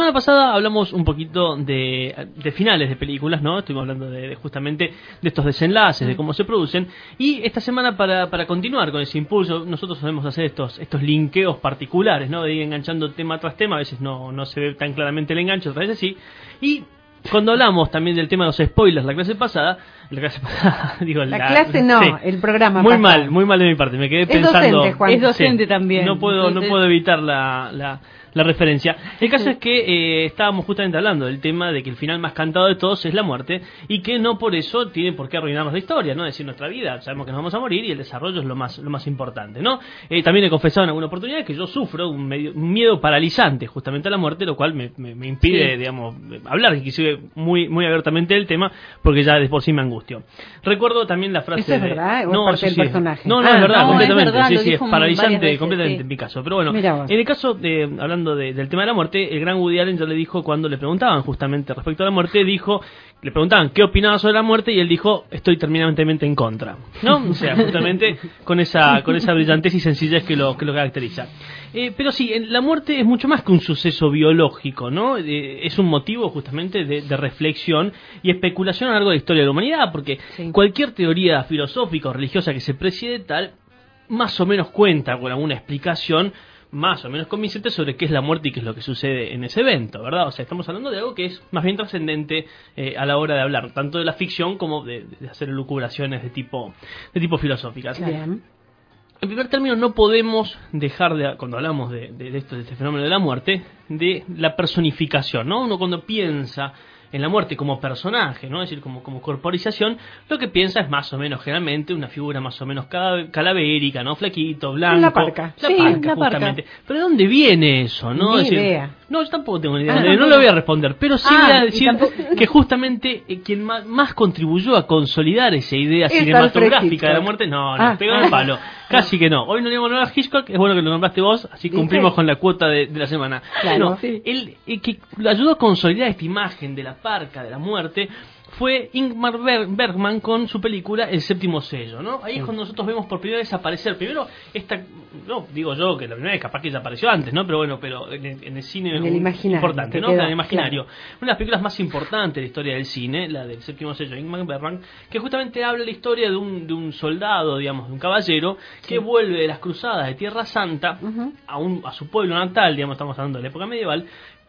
La semana pasada hablamos un poquito de, de finales de películas, ¿no? Estuvimos hablando de, de justamente de estos desenlaces, de cómo se producen. Y esta semana, para, para continuar con ese impulso, nosotros solemos hacer estos, estos linkeos particulares, ¿no? De ir enganchando tema tras tema. A veces no, no se ve tan claramente el enganche, otras veces sí. Y cuando hablamos también del tema de los spoilers la clase pasada, la clase pasada, digo, La clase no, sí. el programa Muy pasado. mal, muy mal de mi parte. Me quedé Es pensando. docente, Juan. Es docente también. No puedo, no puedo evitar la, la, la referencia. El caso es que eh, estábamos justamente hablando del tema de que el final más cantado de todos es la muerte y que no por eso tiene por qué arruinarnos la historia, ¿no? Es decir, nuestra vida, sabemos que nos vamos a morir y el desarrollo es lo más, lo más importante, ¿no? Eh, también he confesado en alguna oportunidad que yo sufro un, medio- un miedo paralizante justamente a la muerte, lo cual me, me- me impide, Sí. digamos, hablar inclusive muy, muy abiertamente del tema porque ya de por sí me angustio. Recuerdo también la frase ¿Eso es de- verdad? ¿O es No, parte eso del sí. personaje? No, no, Ah, es verdad, no, es completamente. verdad, sí, sí, es paralizante veces, completamente en mi caso. Pero bueno, en el caso de, hablando de- del tema de la muerte, el gran Woody Allen ya le dijo cuando le preguntaban justamente respecto a la muerte, dijo, le preguntaban qué opinaba sobre la muerte y él dijo, estoy terminantemente en contra. ¿No? O sea, justamente con esa, con esa brillantez y sencillez que lo, que lo caracteriza. Eh, pero sí, la muerte es mucho más que un suceso biológico, ¿no? Eh, es un motivo justamente de, de reflexión y especulación a lo largo de la historia de la humanidad, porque Sí. cualquier teoría filosófica o religiosa que se precie de tal, más o menos cuenta con alguna explicación más o menos convincente sobre qué es la muerte y qué es lo que sucede en ese evento, ¿verdad? O sea, estamos hablando de algo que es más bien trascendente eh, a la hora de hablar, tanto de la ficción como de, de hacer lucubraciones de tipo, de tipo filosóficas. Bien. En primer término, no podemos dejar de, cuando hablamos de, de- de esto, de este fenómeno de la muerte, de la personificación, ¿no? Uno cuando piensa en la muerte como personaje, ¿no? Es decir, como, como corporización, lo que piensa es más o menos, generalmente, una figura más o menos calavérica, ¿no? Flaquito, blanco. La parca. La Sí, parca, la parca. justamente. Pero ¿de dónde viene eso, no? Ni Es decir, idea. No, yo tampoco tengo ni idea. Ah, no, no, le voy a responder, pero sí Ah, voy a decir tampoco- que justamente eh, quien más, más contribuyó a consolidar esa idea Es cinematográfica de la muerte, no, no, Ah. pegó el palo. Casi que no. Hoy no le vamos a a Hitchcock, es bueno que lo nombraste vos, así cumplimos con la cuota de, de la semana. Claro. No, Sí. él eh, que ayudó a consolidar esta imagen de la parca, de la muerte, fue Ingmar Ber- Bergman con su película El séptimo sello, ¿no? Ahí es cuando nosotros vemos por primera vez aparecer, primero esta, no, digo yo que la primera vez capaz que ya apareció antes, ¿no? Pero bueno, pero en el, en el cine En el imaginario, importante, te ¿no? quedó, En el imaginario. Una de las películas más importantes de la historia del cine, la del séptimo sello de Ingmar Bergman, que justamente habla la historia de un, de un soldado, digamos, de un caballero, que vuelve de las cruzadas de Tierra Santa a, un, a su pueblo natal, digamos, estamos hablando de la época medieval,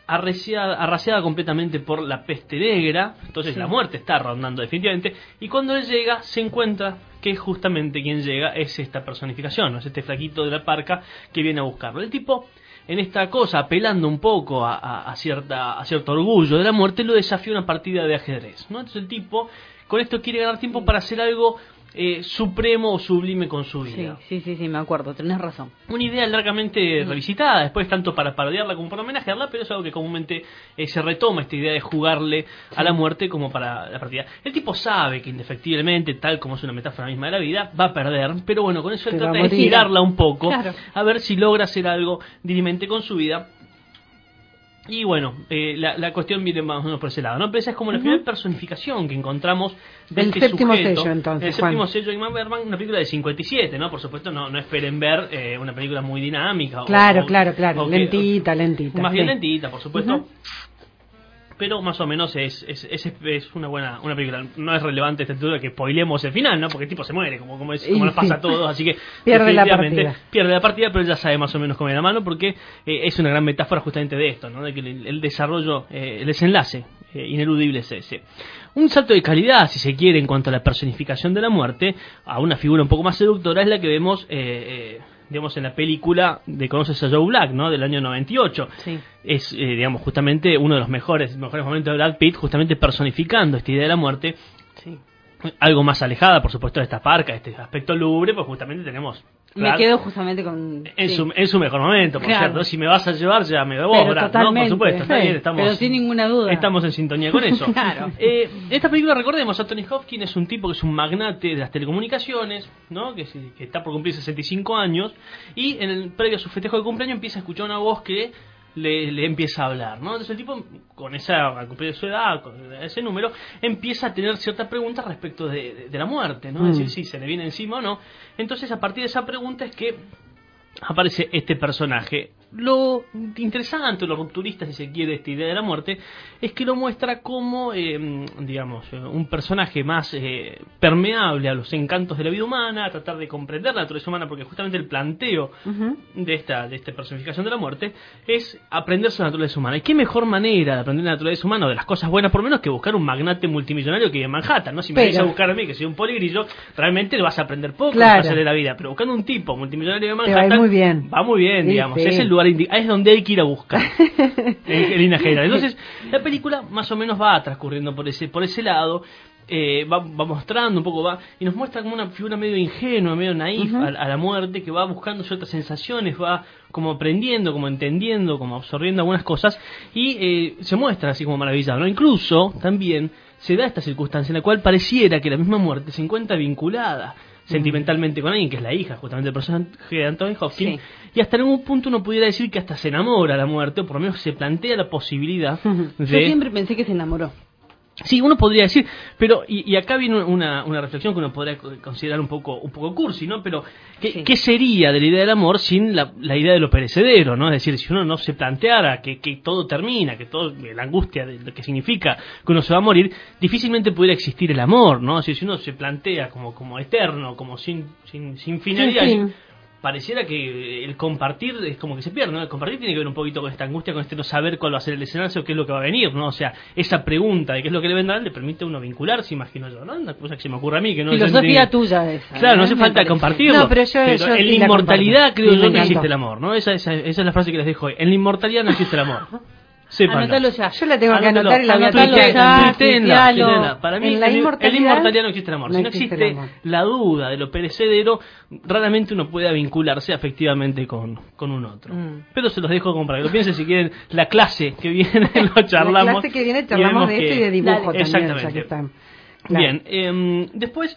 arreciada, arraciada completamente por la peste negra, entonces la muerte está rondando definitivamente, y cuando él llega se encuentra que justamente quien llega es esta personificación, ¿no? es este flaquito de la parca que viene a buscarlo. El tipo, en esta cosa, apelando un poco a, a- a cierta, a cierto orgullo de la muerte, lo desafía a una partida de ajedrez. ¿no? Entonces el tipo con esto quiere ganar tiempo para hacer algo eh, supremo o sublime con su vida sí, sí, sí, me acuerdo, tenés razón. una idea largamente revisitada, después tanto para parodiarla como para homenajearla, pero es algo que comúnmente eh, se retoma esta idea de jugarle a la muerte como para la partida. El tipo sabe que indefectiblemente, tal como es una metáfora misma de la vida, va a perder, pero bueno, con eso él trata de girarla un poco, Claro. a ver si logra hacer algo dirimente con su vida. Y bueno, eh, la, la cuestión viene más o menos por ese lado, ¿no? Pero esa es como la primera personificación que encontramos de Del este séptimo sujeto. sello, entonces, El séptimo Juan. sello de Bergman, una película de 57, ¿no? Por supuesto, no, no esperen ver eh, una película muy dinámica. Claro, o- claro, claro. o que- Lentita, lentita. Más bien lentita, por supuesto. Ujú. Pero más o menos es, es, es, es una buena una película. No es relevante esta altura que spoilemos el final, ¿no? Porque el tipo se muere, como, como, es, como nos pasa a todos. Así que Pierde la partida. pierde la partida, pero ya sabe más o menos cómo viene la mano, porque eh, es una gran metáfora justamente de esto, ¿no? De que el, el desarrollo, eh, el desenlace eh, ineludible es ese. Un salto de calidad, si se quiere, en cuanto a la personificación de la muerte, a una figura un poco más seductora, es la que vemos, digamos, en la película de Conoces a Joe Black, ¿no? Del año 98 Sí. es, eh, digamos, justamente uno de los mejores, mejores momentos de Brad Pitt, justamente personificando esta idea de la muerte, Sí. algo más alejada, por supuesto, de esta parca, este aspecto lúgubre, pues justamente tenemos Me quedo justamente con... En, sí. su, en su mejor momento, por Claro. cierto. Si me vas a llevar, llévame de vos, Brad, ¿no? Por supuesto, está Sí, bien, estamos, pero sin ninguna duda. Estamos en sintonía con eso. Claro. Eh, esta película, recordemos, Anthony Hopkins es un tipo que es un magnate de las telecomunicaciones, ¿no? Que, que está por cumplir 65 años, y en el previo a su festejo de cumpleaños empieza a escuchar una voz que le, le empieza a hablar, ¿no? Entonces el tipo, con esa, al cumplir su edad, con ese número, empieza a tener ciertas preguntas respecto de, de- de la muerte, ¿no? Es Mm. decir, si se le viene encima o no. Entonces, a partir de esa pregunta es que aparece este personaje. Lo interesante, lo rupturista, si se quiere, esta idea de la muerte, es que lo muestra como, eh, digamos, un personaje más eh, permeable a los encantos de la vida humana, a tratar de comprender la naturaleza humana, porque justamente el planteo de esta, de esta personificación de la muerte es aprender sobre la naturaleza humana. ¿Y qué mejor manera de aprender la naturaleza humana o de las cosas buenas, por lo menos, que buscar un magnate multimillonario que vive en Manhattan? ¿no? Si me Pero- a buscar a mí, que soy un poligrillo, realmente le vas a aprender poco Claro. de la vida. Pero buscando un tipo multimillonario de va Manhattan. muy bien. Va muy bien, Sí, digamos. sí. Es el lugar es donde hay que ir a buscar. en, en líneas generales. Entonces, la película más o menos va transcurriendo por ese, por ese lado. eh, va, va mostrando un poco, va y nos muestra como una figura medio ingenua, medio naif a, a la muerte, que va buscando ciertas sensaciones, va como aprendiendo, como entendiendo, como absorbiendo algunas cosas y eh, se muestra así como maravillado. ¿no? Incluso también se da esta circunstancia en la cual pareciera que la misma muerte se encuentra vinculada sentimentalmente con alguien que es la hija justamente del personaje de Anthony Hopkins Sí. y hasta en algún punto uno pudiera decir que hasta se enamora la muerte o por lo menos se plantea la posibilidad Yo siempre pensé que se enamoró. Sí, uno podría decir, pero y, y acá viene una, una reflexión que uno podría co- considerar un poco un poco cursi, ¿no? Pero ¿qué, Sí. qué sería de la idea del amor sin la, la idea de lo perecedero, ¿no? Es decir, si uno no se planteara que, que todo termina, que todo la angustia de lo que significa que uno se va a morir, difícilmente pudiera existir el amor, ¿no? Es decir, si uno se plantea como como eterno, como sin sin, sin finalidad, fin. Pareciera que el compartir es como que se pierde, ¿no? El compartir tiene que ver un poquito con esta angustia, con este no saber cuál va a ser el escenario, qué es lo que va a venir, ¿no? O sea, esa pregunta de qué es lo que le vendrá le permite a uno vincularse, imagino yo, ¿no? Una cosa que se me ocurre a mí, que no Filosofía no- tuya esa. Claro, no ¿eh? hace falta compartirlo. No, pero yo- yo en la inmortalidad creo yo que existe el amor, ¿no? Esa, esa, esa es la frase que les dejo hoy. En la inmortalidad no existe el amor. Sépanlo. Anotalo ya. Yo la tengo que Anótalo, anotar y la voy a anótalo tuitear. tuiteenla, tuiteenla. Para mí, En la en, inmortalidad en la inmortalidad no existe el amor. no si no existe existe el amor. la duda de lo perecedero, raramente uno puede vincularse afectivamente con, con un otro. Mm. Pero se los dejo como para que lo piensen si quieren. La clase que viene lo charlamos. La clase que viene charlamos de esto que- y de dibujo Dale. también, Exactamente. ya que están. Claro. Bien, em, después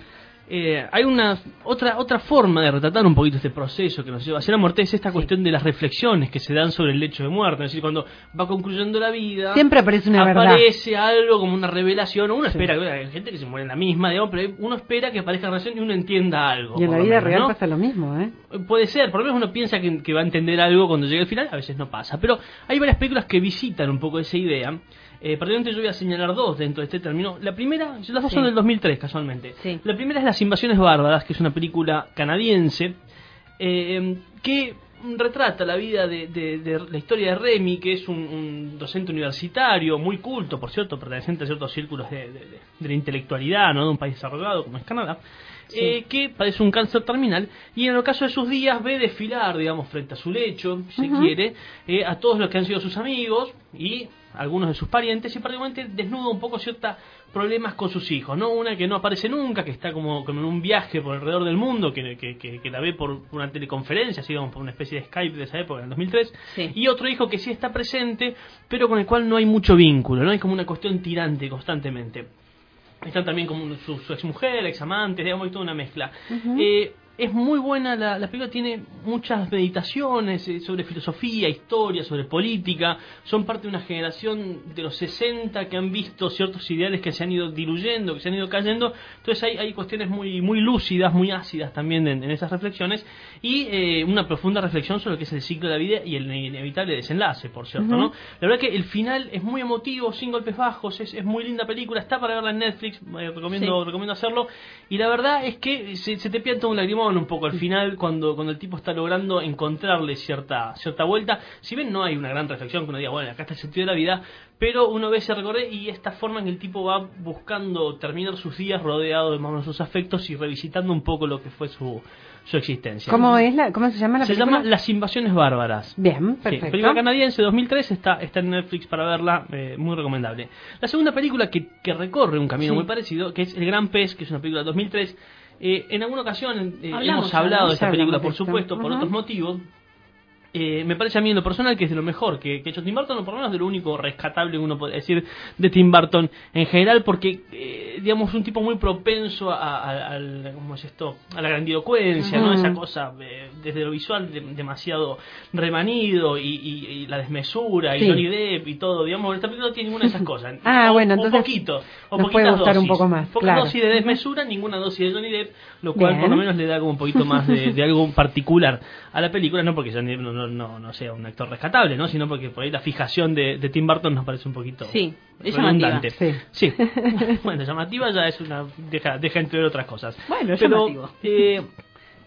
eh, hay una otra otra forma de retratar un poquito este proceso que nos lleva hacia la muerte es esta cuestión de las reflexiones que se dan sobre el hecho de muerte, es decir, cuando va concluyendo la vida, Siempre aparece una verdad. aparece algo como una revelación, o uno espera, hay gente que se muere en la misma, digamos, pero uno espera que aparezca la revelación y uno entienda algo. Y en la vida menos, real ¿no? pasa lo mismo, ¿eh? Puede ser, por lo menos uno piensa que, que va a entender algo cuando llegue al final, a veces no pasa. Pero hay varias películas que visitan un poco esa idea. Eh, particularmente yo voy a señalar dos dentro de este término. La primera, las dos Sí. son del 2003 casualmente. Sí. La primera es Las Invasiones Bárbaras, que es una película canadiense eh, que retrata la vida de, de- de la historia de Remy, que es un, un docente universitario muy culto, por cierto, perteneciente a ciertos círculos de, de- la intelectualidad, ¿no? de un país desarrollado como es Canadá, eh, que padece un cáncer terminal y en el caso de sus días ve desfilar, digamos, frente a su lecho, si quiere, eh, a todos los que han sido sus amigos y algunos de sus parientes y particularmente desnuda un poco ciertos problemas con sus hijos, ¿no? Una que no aparece nunca, que está como, como en un viaje por alrededor del mundo, que, que, que- que la ve por una teleconferencia, así como por una especie de Skype de esa época, en el 2003, Sí. y otro hijo que sí está presente, pero con el cual no hay mucho vínculo, ¿no? Hay como una cuestión tirante constantemente. Están también como su, su exmujer, examantes, digamos, hay toda una mezcla. Eh, es muy buena, la, la película tiene muchas meditaciones eh, sobre filosofía, historia, sobre política. Son parte de una generación de los 60 que han visto ciertos ideales que se han ido diluyendo, que se han ido cayendo. Entonces hay, hay cuestiones muy, muy lúcidas, muy ácidas también en, en esas reflexiones. Y eh, una profunda reflexión sobre lo que es el ciclo de la vida y el inevitable desenlace, por cierto. ¿no? La verdad que el final es muy emotivo, sin golpes bajos, es, es muy linda película, está para verla en Netflix, eh, recomiendo, Sí. recomiendo hacerlo. Y la verdad es que se, se te pianta un lagrimón un poco al final cuando, cuando el tipo está logrando encontrarle cierta, cierta vuelta. Si bien no hay una gran reflexión que uno diga, bueno, acá está el sentido de la vida, pero uno ve ese recorrido y esta forma en que el tipo va buscando terminar sus días rodeado de más o menos sus afectos y revisitando un poco lo que fue su, su existencia. ¿Cómo es la, cómo se llama la Se película? llama Las Invasiones Bárbaras. Bien, Sí, perfecto. película canadiense 2003 está, está en Netflix para verla, eh, muy recomendable. La segunda película que, que recorre un camino Sí. muy parecido, que es El Gran Pez, que es una película de 2003, Eh, en alguna ocasión eh, Hablamos, hemos hablado de esta hablamos película, por esto. supuesto, por otros motivos. Eh, me parece a mí en lo personal que es de lo mejor que, que ha hecho Tim Burton, o por lo menos de lo único rescatable que uno puede decir de Tim Burton en general, porque, eh, digamos, un tipo muy propenso a, ¿cómo es esto? a la grandilocuencia, ¿no? Esa cosa, eh, desde lo visual, de- demasiado remanido y, y- y la desmesura, y. Johnny Depp y todo, digamos, esta película no tiene ninguna de esas cosas. Ah, O- bueno, o entonces poquito, o nos puede gustar un dosis. poco más, Poca claro. dosis de desmesura, ninguna dosis de Johnny Depp, lo cual Bien. por lo menos le da como un poquito más de, de algo particular a la película, no porque Johnny Depp no, no, no, no sea un actor rescatable, ¿no? sino porque por ahí la fijación de, de Tim Burton nos parece un poquito Sí, es redundante. llamativa. Sí. bueno, llamativa ya es una deja, deja entre otras cosas. Bueno, es Pero, llamativo. eh,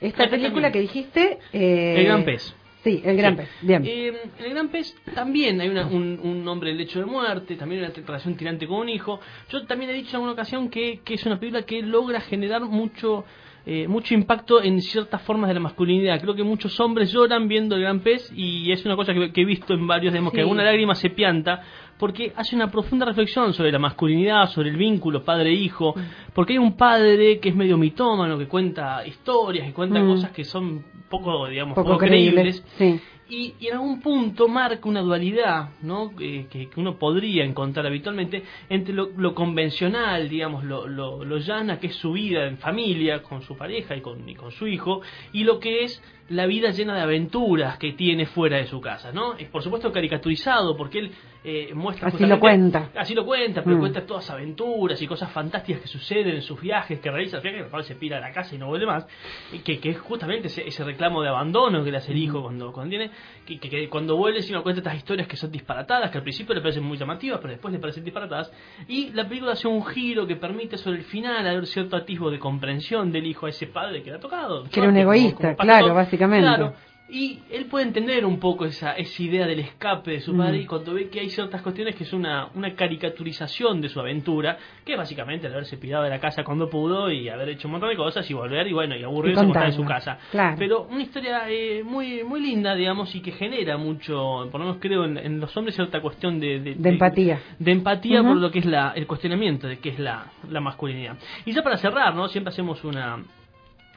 Esta película también. que dijiste... eh, El Gran Pez. Sí, El Gran Sí. Pez. Bien. Eh, en el Gran Pez también hay una- un, un hombre en lecho de muerte, también una relación tirante con un hijo. Yo también he dicho en alguna ocasión que, que es una película que logra generar mucho eh, mucho impacto en ciertas formas de la masculinidad. Creo que muchos hombres lloran viendo el Gran Pez y es una cosa que, que he visto en varios, digamos, que alguna lágrima se pianta porque hace una profunda reflexión sobre la masculinidad, sobre el vínculo padre-hijo, porque hay un padre que es medio mitómano, que cuenta historias, que cuenta Mm. cosas que son poco, digamos, Poco poco creíbles. creíbles. Sí. Y, y en algún punto marca una dualidad ¿no? Eh, que, que uno podría encontrar habitualmente entre lo, lo convencional, digamos, lo, lo, lo llana que es su vida en familia, con su pareja y con, y con su hijo, y lo que es la vida llena de aventuras que tiene fuera de su casa. ¿no? Es por supuesto caricaturizado porque él eh, muestra... Así lo cuenta. Así lo cuenta, pero Mm. cuenta todas aventuras y cosas fantásticas que suceden en sus viajes, que realiza, fíjate que se pira a la casa y no vuelve más, y que, que es justamente ese, ese reclamo de abandono que le hace el hijo cuando, cuando tiene, que, que- que cuando vuelve encima cuenta estas historias que son disparatadas, que al principio le parecen muy llamativas, pero después le parecen disparatadas, y la película hace un giro que permite sobre el final haber cierto atisbo de comprensión del hijo a ese padre que le ha tocado. Que era un como- egoísta, como claro, básicamente. Claro, y él puede entender un poco esa, esa idea del escape de su Mm. padre y cuando ve que hay ciertas cuestiones que es una, una caricaturización de su aventura, que es básicamente el haberse pirado de la casa cuando pudo y haber hecho un montón de cosas y volver y bueno, y aburrirse Y estar en su casa. claro. Pero una historia eh, muy muy linda, digamos, y que genera mucho, por lo menos creo en, en los hombres cierta cuestión de... De empatía. De empatía por lo que es la, el cuestionamiento de qué es la, la masculinidad. Y ya para cerrar, ¿no? Siempre hacemos una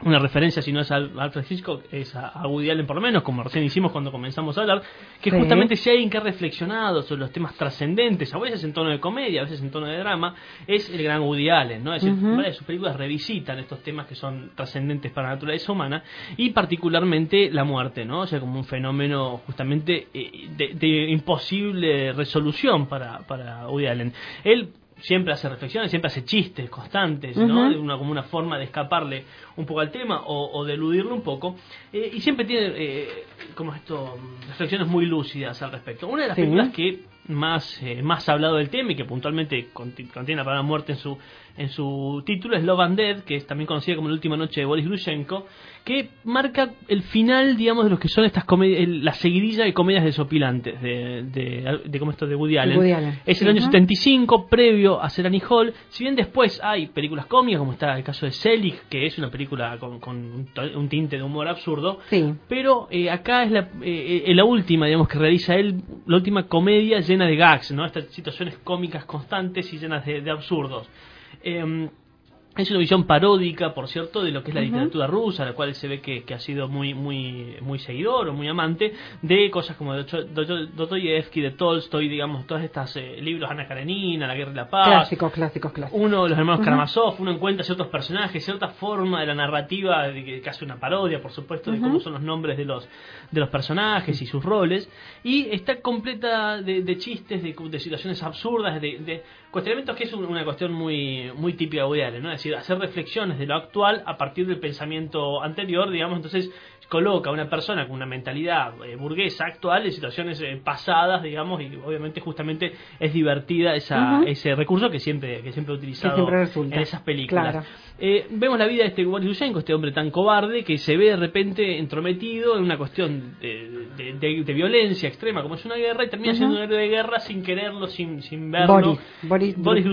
una referencia, si no es al Alfred Hitchcock, es a, a Woody Allen por lo menos, como recién hicimos cuando comenzamos a hablar, que Sí. justamente si hay alguien que ha reflexionado sobre los temas trascendentes, a veces en tono de comedia, a veces en tono de drama, es el gran Woody Allen, ¿no? Es decir, varias de sus películas revisitan estos temas que son trascendentes para la naturaleza humana y particularmente la muerte, ¿no? O sea, como un fenómeno justamente eh, de, de imposible resolución para, para Woody Allen. Él siempre hace reflexiones, siempre hace chistes constantes, ¿no? De una, como una forma de escaparle un poco al tema o, o de eludirlo un poco. Eh, y siempre tiene, eh, como esto, mm, reflexiones muy lúcidas al respecto. Una de las Sí. películas que más, eh, más ha hablado del tema y que puntualmente conti- contiene la palabra muerte en su, en su título es Love and Dead, que es también conocida como La Última Noche de Boris Grushenko, que marca el final, digamos, de lo que son estas comedias, la seguidilla de comedias desopilantes de, de, de, como esto de Woody Allen. Woody Allen. Es el Sí. año Ujú. 75, previo a Serani Hall. Si bien después hay películas cómicas, como está el caso de Selig, que es una película con, con un tinte de humor absurdo, Sí. pero eh, acá es la, eh, eh, la última, digamos, que realiza él, la última comedia llena de gags, ¿no? Estas situaciones cómicas constantes y llenas de, absurdos. Em, es una visión paródica, por cierto, de lo que es la literatura rusa, la cual se ve que, que ha sido muy muy muy seguidor o muy amante de cosas como Dostoyevsky, de Tolstoy, digamos, todos estos eh, libros, Ana Karenina, La Guerra y la Paz, Clásicos, clásicos, clásicos. uno de los hermanos Ujú. Karamazov, uno encuentra ciertos personajes, cierta forma de la narrativa, de hace una parodia, por supuesto, de cómo son los nombres de los de los personajes y sus roles, y está completa de, de chistes, de, de situaciones absurdas, de, de cuestionamientos que es un- una cuestión muy muy típica de ¿no? Es decir, hacer reflexiones de lo actual a partir del pensamiento anterior, digamos, entonces coloca a una persona con una mentalidad eh, burguesa actual en situaciones eh, pasadas, digamos, y obviamente justamente es divertida esa, ese recurso que siempre que siempre he utilizado siempre en esas películas. Claro. Eh, vemos la vida de este Boris Yushenko, este hombre tan cobarde que se ve de repente entrometido en una cuestión de, de- de- de violencia extrema como es una guerra y termina siendo un héroe de guerra sin quererlo, sin, sin verlo. Boris, Boris.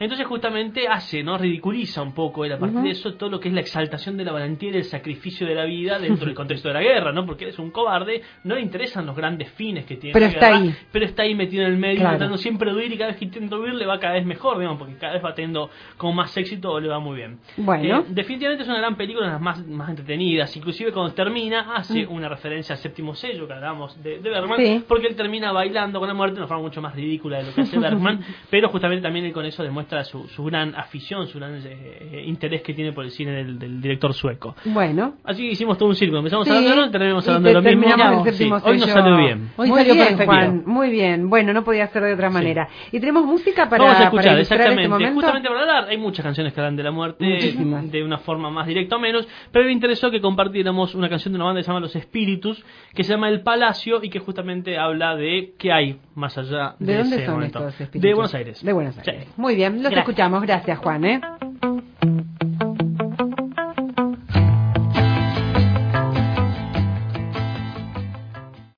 Entonces justamente hace, ¿no? ridiculiza un poco él a partir de eso todo lo que es la exaltación de la valentía y del sacrificio de la vida dentro del contexto de la guerra, ¿no? Porque él es un cobarde, no le interesan los grandes fines que tiene Pero la está guerra, ahí. pero está ahí metido en el medio, Claro. intentando siempre huir y cada vez que intenta huir le va cada vez mejor, digamos, porque cada vez va teniendo como más éxito o le va muy bien. Bueno. Eh, definitivamente es una gran película, una de las más, más entretenidas, inclusive cuando termina hace Mm. una referencia al séptimo sello que hablábamos de, de Bergman, Sí. porque él termina bailando con la muerte de una forma mucho más ridícula de lo que hace Bergman, pero justamente también él con eso demuestra su, su gran afición, su gran eh, interés que tiene por el cine del, del director sueco. Bueno. Así que hicimos todo un círculo, empezamos Sí. hablando de uno terminamos hablando de lo mismo. Sí, hoy nos salió bien. Hoy muy salió bien, perfecto. Juan, muy bien. Bueno, no podía ser de otra manera. Y tenemos música para, Vamos a para escuchar, ilustrar exactamente. este momento. Justamente para hablar, hay muchas canciones que hablan de la muerte Muchísimas. de una forma más directa o menos, pero me interesó que compartiéramos una canción de una banda que se llama Los Espíritus, que se llama El Palacio y que justamente habla de qué hay más allá de, ¿De dónde ese son momento. estos espíritus? De Buenos Aires. De Buenos Sí. Aires. Muy bien, los Gracias. escuchamos. Gracias, Juan. ¿eh?